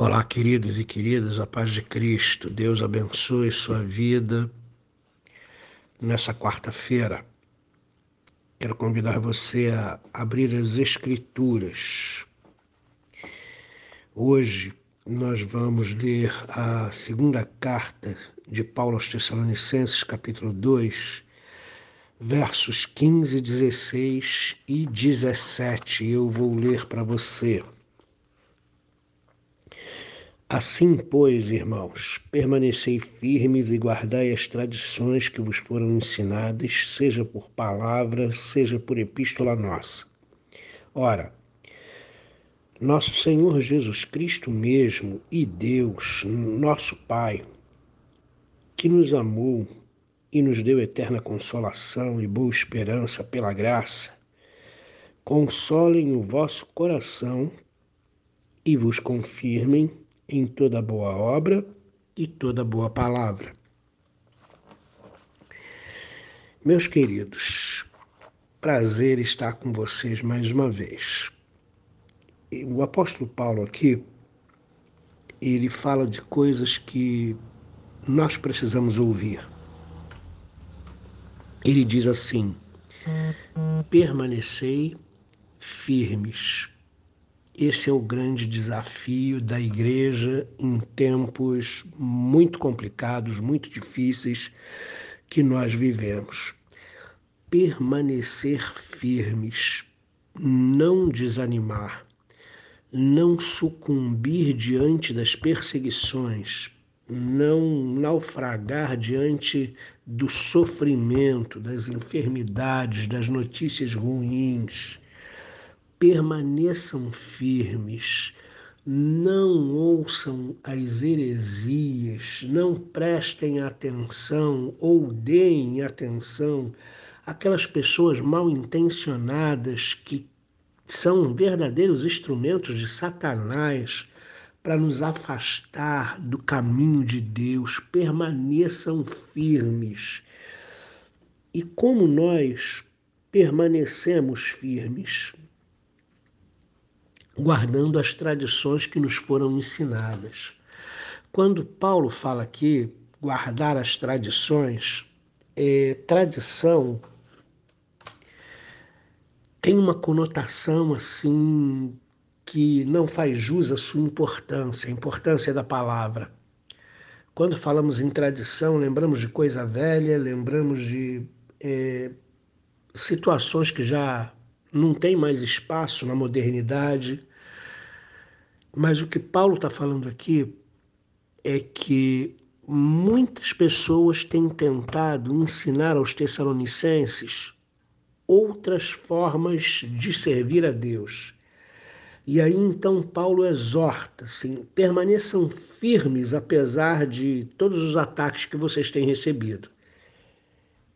Olá, queridos e queridas, a paz de Cristo. Deus abençoe sua vida nessa quarta-feira. Quero convidar você a abrir as Escrituras. Hoje nós vamos ler a segunda carta de Paulo aos Tessalonicenses, capítulo 2, versos 15, 16 e 17. Eu vou ler para você. Assim, pois, irmãos, permanecei firmes e guardai as tradições que vos foram ensinadas, seja por palavra, seja por epístola nossa. Ora, nosso Senhor Jesus Cristo mesmo e Deus, nosso Pai, que nos amou e nos deu eterna consolação e boa esperança pela graça, consolem o vosso coração e vos confirmem em toda boa obra e toda boa palavra. Meus queridos, prazer estar com vocês mais uma vez. O apóstolo Paulo aqui, ele fala de coisas que nós precisamos ouvir. Ele diz assim: permanecei firmes esse é o grande desafio da igreja em tempos muito complicados, muito difíceis que nós vivemos. Permanecer firmes, não desanimar, não sucumbir diante das perseguições, não naufragar diante do sofrimento, das enfermidades, das notícias ruins permaneçam firmes, não ouçam as heresias, não prestem atenção ou deem atenção àquelas pessoas mal intencionadas que são verdadeiros instrumentos de Satanás para nos afastar do caminho de Deus. Permaneçam firmes. E como nós permanecemos firmes? Guardando as tradições que nos foram ensinadas. Quando Paulo fala aqui, guardar as tradições, é, tradição tem uma conotação assim que não faz jus à sua importância, a importância da palavra. Quando falamos em tradição, lembramos de coisa velha, lembramos de é, situações que já não tem mais espaço na modernidade. Mas o que Paulo está falando aqui é que muitas pessoas têm tentado ensinar aos Tessalonicenses outras formas de servir a Deus. E aí então Paulo exorta, assim, permaneçam firmes apesar de todos os ataques que vocês têm recebido.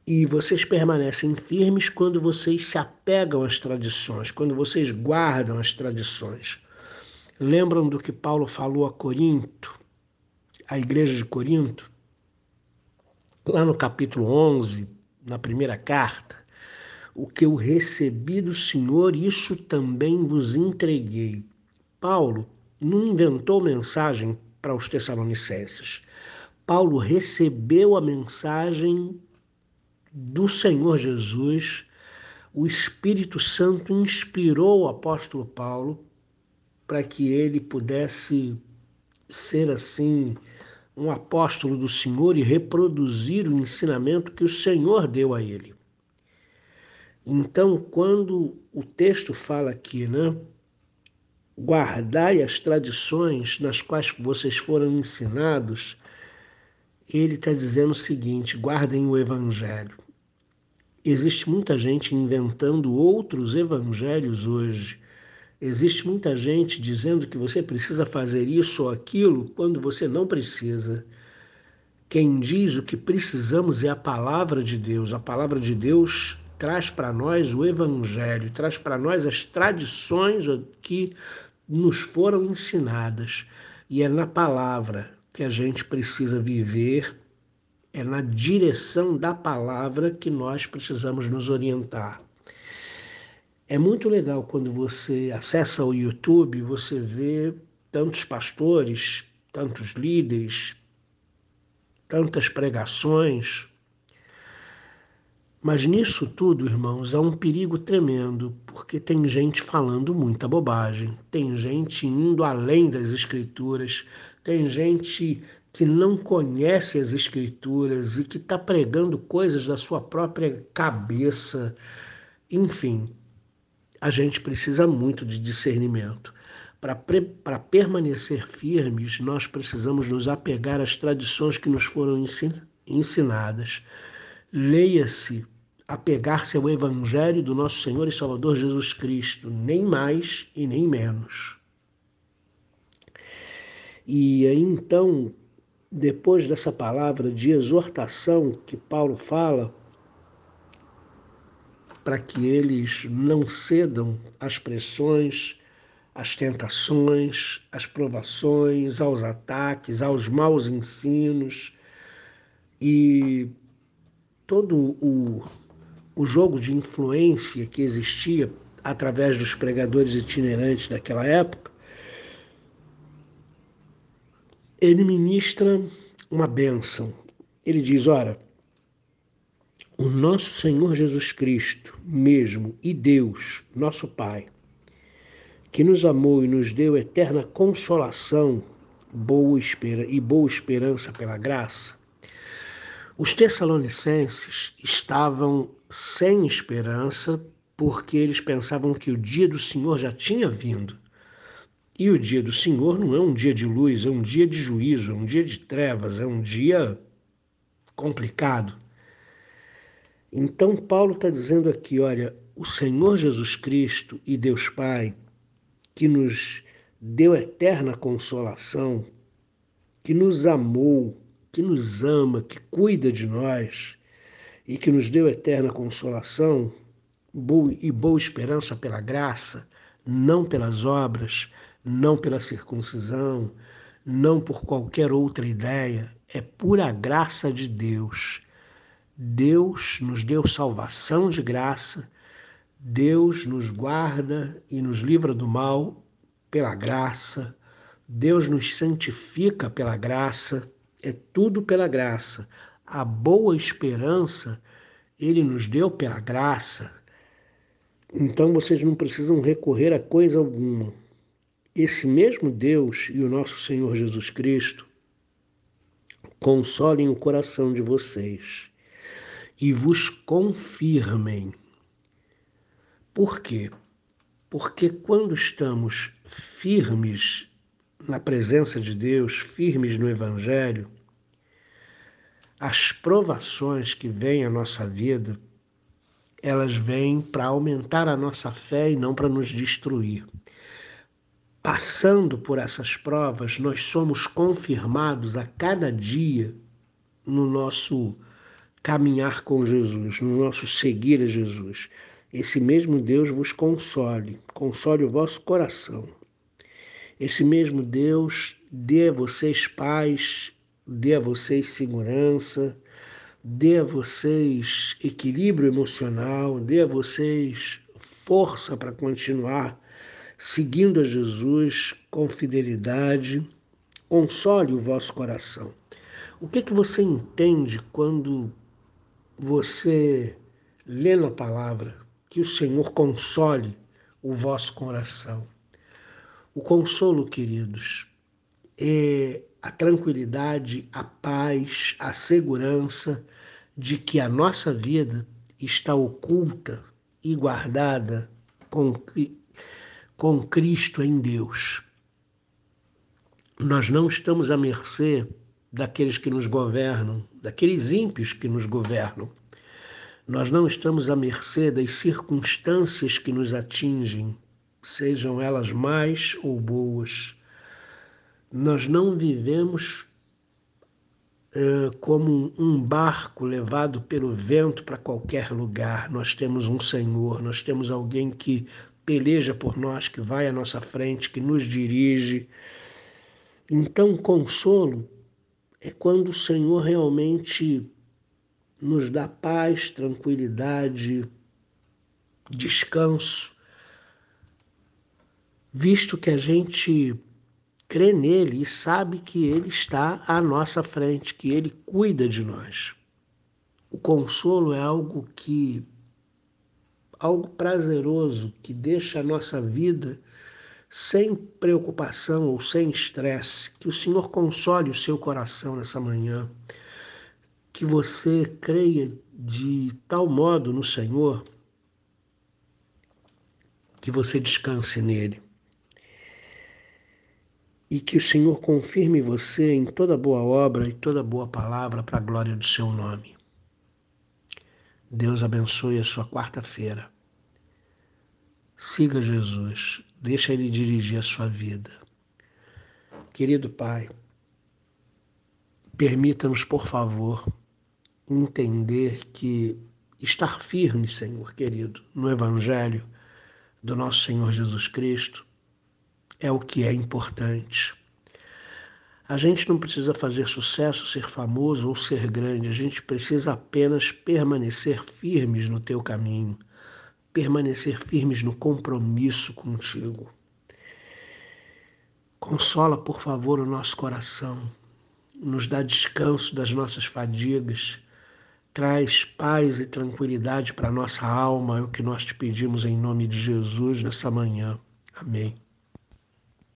E vocês permanecem firmes quando vocês se apegam às tradições, quando vocês guardam as tradições. Lembram do que Paulo falou a Corinto, a igreja de Corinto? Lá no capítulo 11, na primeira carta, o que eu recebi do Senhor, isso também vos entreguei. Paulo não inventou mensagem para os Tessalonicenses. Paulo recebeu a mensagem do Senhor Jesus. O Espírito Santo inspirou o apóstolo Paulo para que ele pudesse ser assim um apóstolo do Senhor e reproduzir o ensinamento que o Senhor deu a ele. Então, quando o texto fala aqui, né? Guardai as tradições nas quais vocês foram ensinados, ele está dizendo o seguinte: guardem o Evangelho. Existe muita gente inventando outros evangelhos hoje Existe muita gente dizendo que você precisa fazer isso ou aquilo quando você não precisa. Quem diz o que precisamos é a palavra de Deus. A palavra de Deus traz para nós o evangelho, traz para nós as tradições que nos foram ensinadas. E é na palavra que a gente precisa viver, é na direção da palavra que nós precisamos nos orientar. É muito legal quando você acessa o YouTube, você vê tantos pastores, tantos líderes, tantas pregações. Mas nisso tudo, irmãos, há um perigo tremendo, porque tem gente falando muita bobagem, tem gente indo além das Escrituras, tem gente que não conhece as Escrituras e que está pregando coisas da sua própria cabeça. Enfim, a gente precisa muito de discernimento. Para permanecer firmes, nós precisamos nos apegar às tradições que nos foram ensinadas. Leia-se, apegar-se ao Evangelho do nosso Senhor e Salvador Jesus Cristo, nem mais e nem menos. E então, depois dessa palavra de exortação que Paulo fala, para que eles não cedam às pressões, às tentações, às provações, aos ataques, aos maus ensinos e todo o, o jogo de influência que existia através dos pregadores itinerantes daquela época, ele ministra uma bênção. Ele diz: Ora, o nosso Senhor Jesus Cristo mesmo e Deus, nosso Pai, que nos amou e nos deu eterna consolação boa espera, e boa esperança pela graça, os Tessalonicenses estavam sem esperança porque eles pensavam que o dia do Senhor já tinha vindo. E o dia do Senhor não é um dia de luz, é um dia de juízo, é um dia de trevas, é um dia complicado. Então, Paulo está dizendo aqui: olha, o Senhor Jesus Cristo e Deus Pai, que nos deu eterna consolação, que nos amou, que nos ama, que cuida de nós e que nos deu eterna consolação e boa esperança pela graça, não pelas obras, não pela circuncisão, não por qualquer outra ideia, é pura graça de Deus Deus nos deu salvação de graça, Deus nos guarda e nos livra do mal pela graça, Deus nos santifica pela graça, é tudo pela graça. A boa esperança Ele nos deu pela graça. Então vocês não precisam recorrer a coisa alguma. Esse mesmo Deus e o nosso Senhor Jesus Cristo consolem o coração de vocês e vos confirmem. Por quê? Porque quando estamos firmes na presença de Deus, firmes no Evangelho, as provações que vêm à nossa vida, elas vêm para aumentar a nossa fé e não para nos destruir. Passando por essas provas, nós somos confirmados a cada dia no nosso caminhar com Jesus, no nosso seguir a Jesus. Esse mesmo Deus vos console, console o vosso coração. Esse mesmo Deus dê a vocês paz, dê a vocês segurança, dê a vocês equilíbrio emocional, dê a vocês força para continuar seguindo a Jesus com fidelidade. Console o vosso coração. O que é que você entende quando você lê na palavra, que o Senhor console o vosso coração. O consolo, queridos, é a tranquilidade, a paz, a segurança de que a nossa vida está oculta e guardada com, com Cristo em Deus. Nós não estamos à mercê daqueles que nos governam, daqueles ímpios que nos governam. Nós não estamos à mercê das circunstâncias que nos atingem, sejam elas mais ou boas. Nós não vivemos como um barco levado pelo vento para qualquer lugar. Nós temos um Senhor, nós temos alguém que peleja por nós, que vai à nossa frente, que nos dirige. Então, consolo é quando o Senhor realmente nos dá paz, tranquilidade, descanso, visto que a gente crê nele e sabe que ele está à nossa frente, que ele cuida de nós. O consolo é algo que algo prazeroso que deixa a nossa vida sem preocupação ou sem estresse. Que o Senhor console o seu coração nessa manhã. Que você creia de tal modo no Senhor que você descanse nele. E que o Senhor confirme você em toda boa obra e toda boa palavra para a glória do seu nome. Deus abençoe a sua quarta-feira. Siga Jesus, deixa Ele dirigir a sua vida. Querido Pai, permita-nos, por favor, entender que estar firme, Senhor querido, no Evangelho do nosso Senhor Jesus Cristo é o que é importante. A gente não precisa fazer sucesso, ser famoso ou ser grande, a gente precisa apenas permanecer firmes no teu caminho, permanecer firmes no compromisso contigo. Consola, por favor, o nosso coração, nos dá descanso das nossas fadigas, traz paz e tranquilidade para a nossa alma, é o que nós te pedimos em nome de Jesus nessa manhã. Amém.